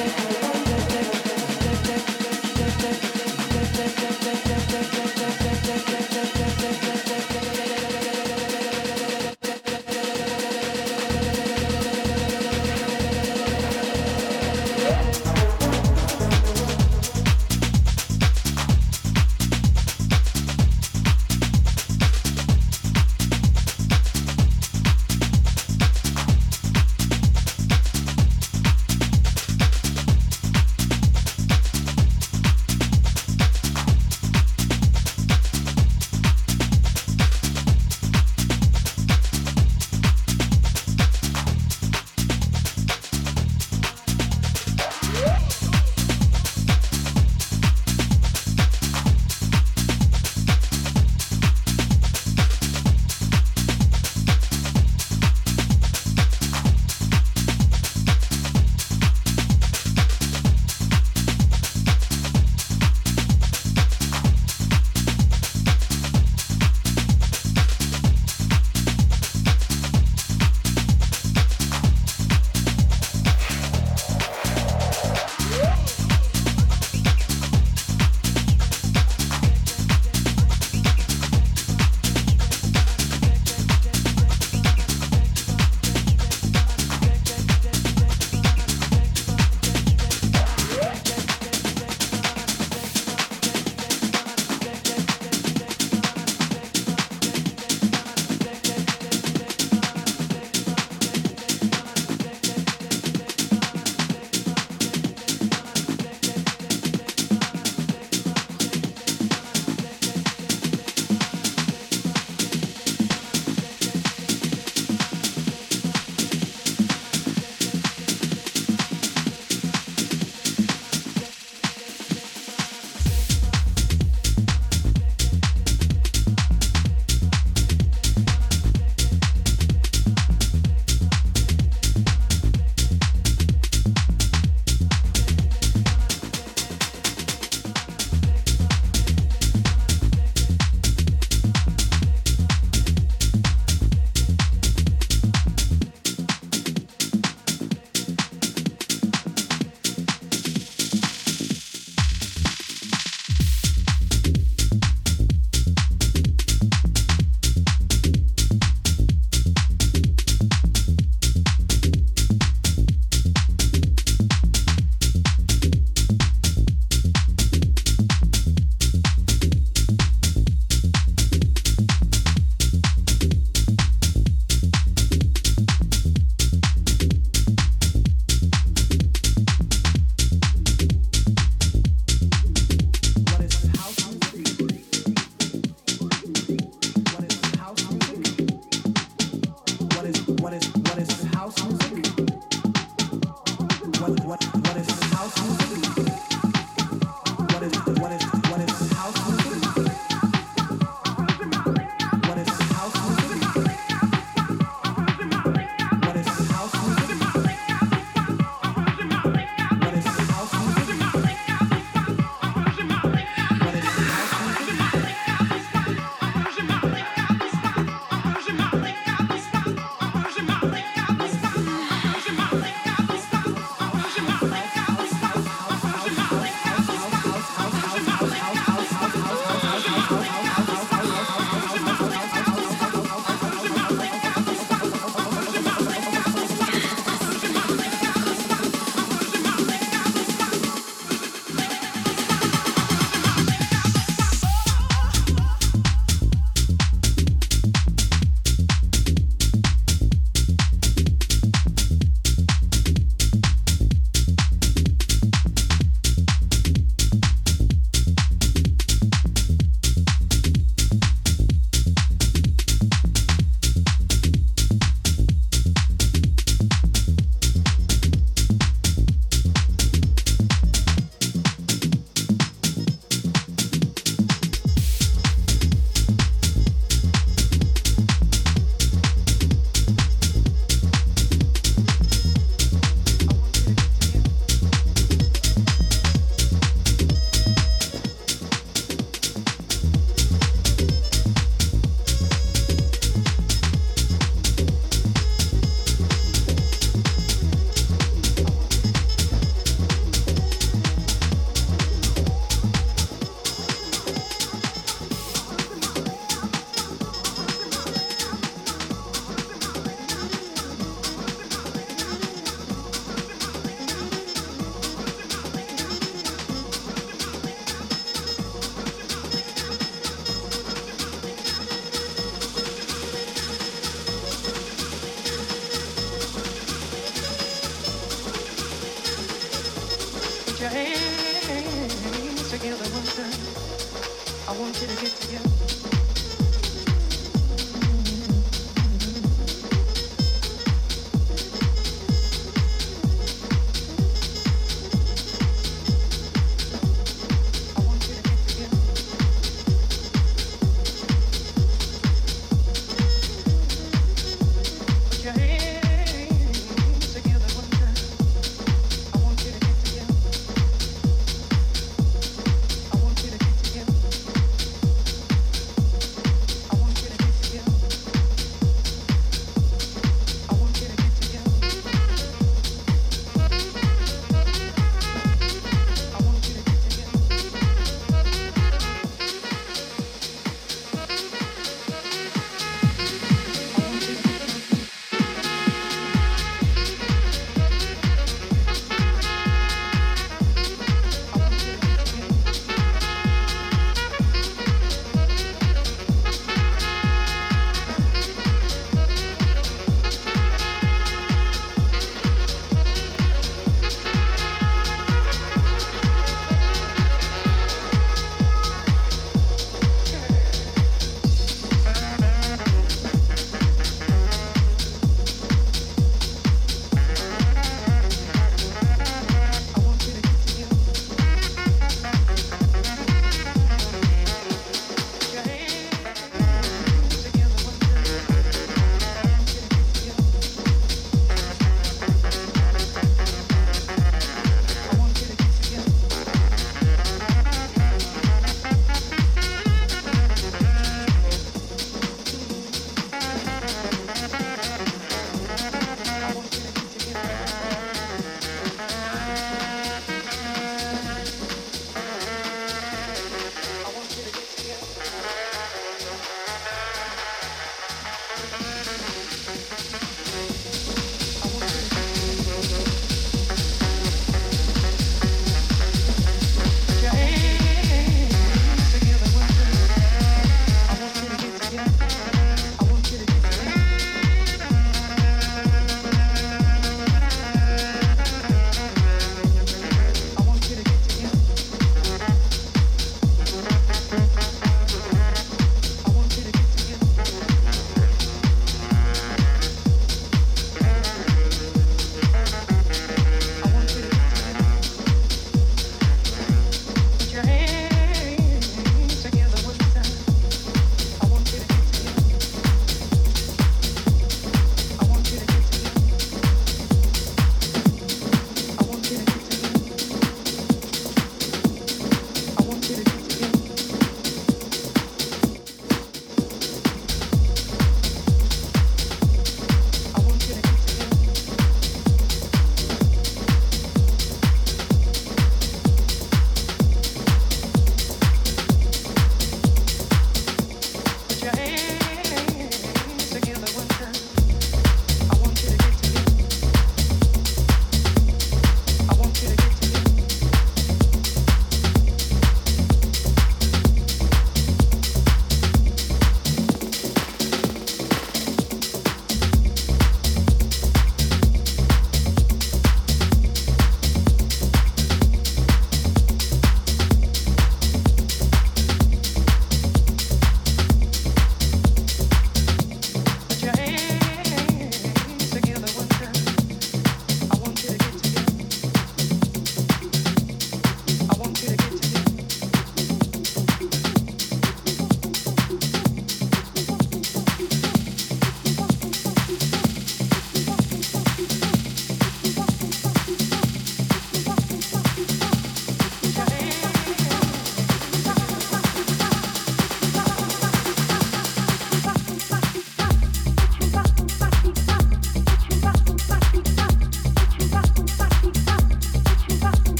music.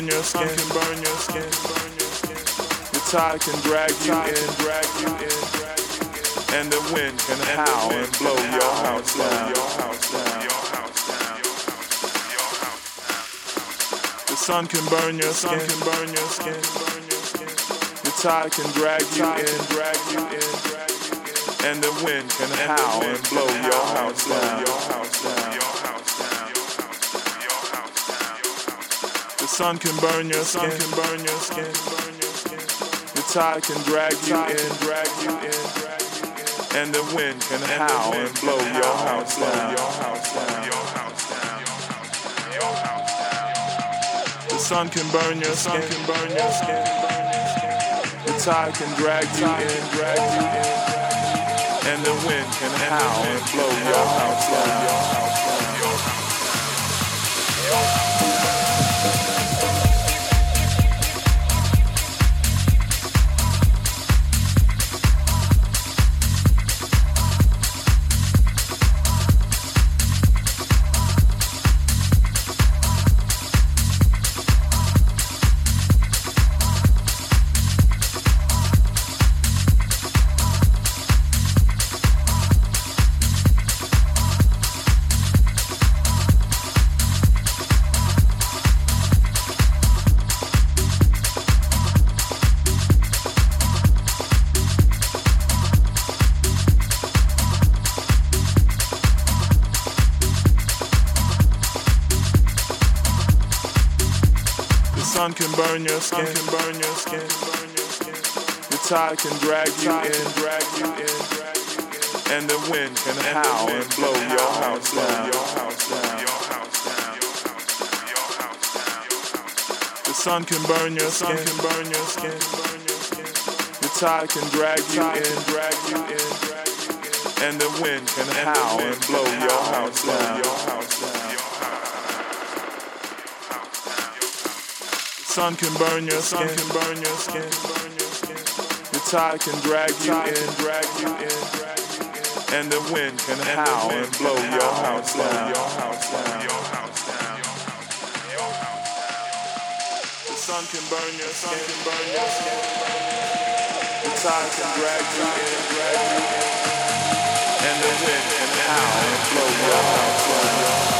burn your skin, can burn your skin. The tide can drag you in, drag you in. And the wind can howl and blow your house down. Your house down. The sun can burn your skin, can burn your skin. The tide can drag you in, drag you in. And the wind can howl and blow your house down. Sun can burn your skin, can burn your skin. The tide can drag you in, drag you in. And the wind can howl and blow your house down. The sun can burn your skin, can burn your skin. The tide can drag you in, drag you in. And the wind can howl and blow your house down. Sun can burn your skin, can burn your skin. The tide can drag you in, drag you in. And the wind can howl and blow your house down. Your house down. The sun can burn your skin, can burn your skin. The tide can drag you in, drag you in. And the wind can howl and blow your house down. Sun can burn your skin, can burn your skin. The tide can drag you in, drag you in. And the wind can howl and blow your house down. Your house down. The sun can burn your skin, can burn your skin. The tide can drag you in, drag you in. And the wind can howl and blow your house down.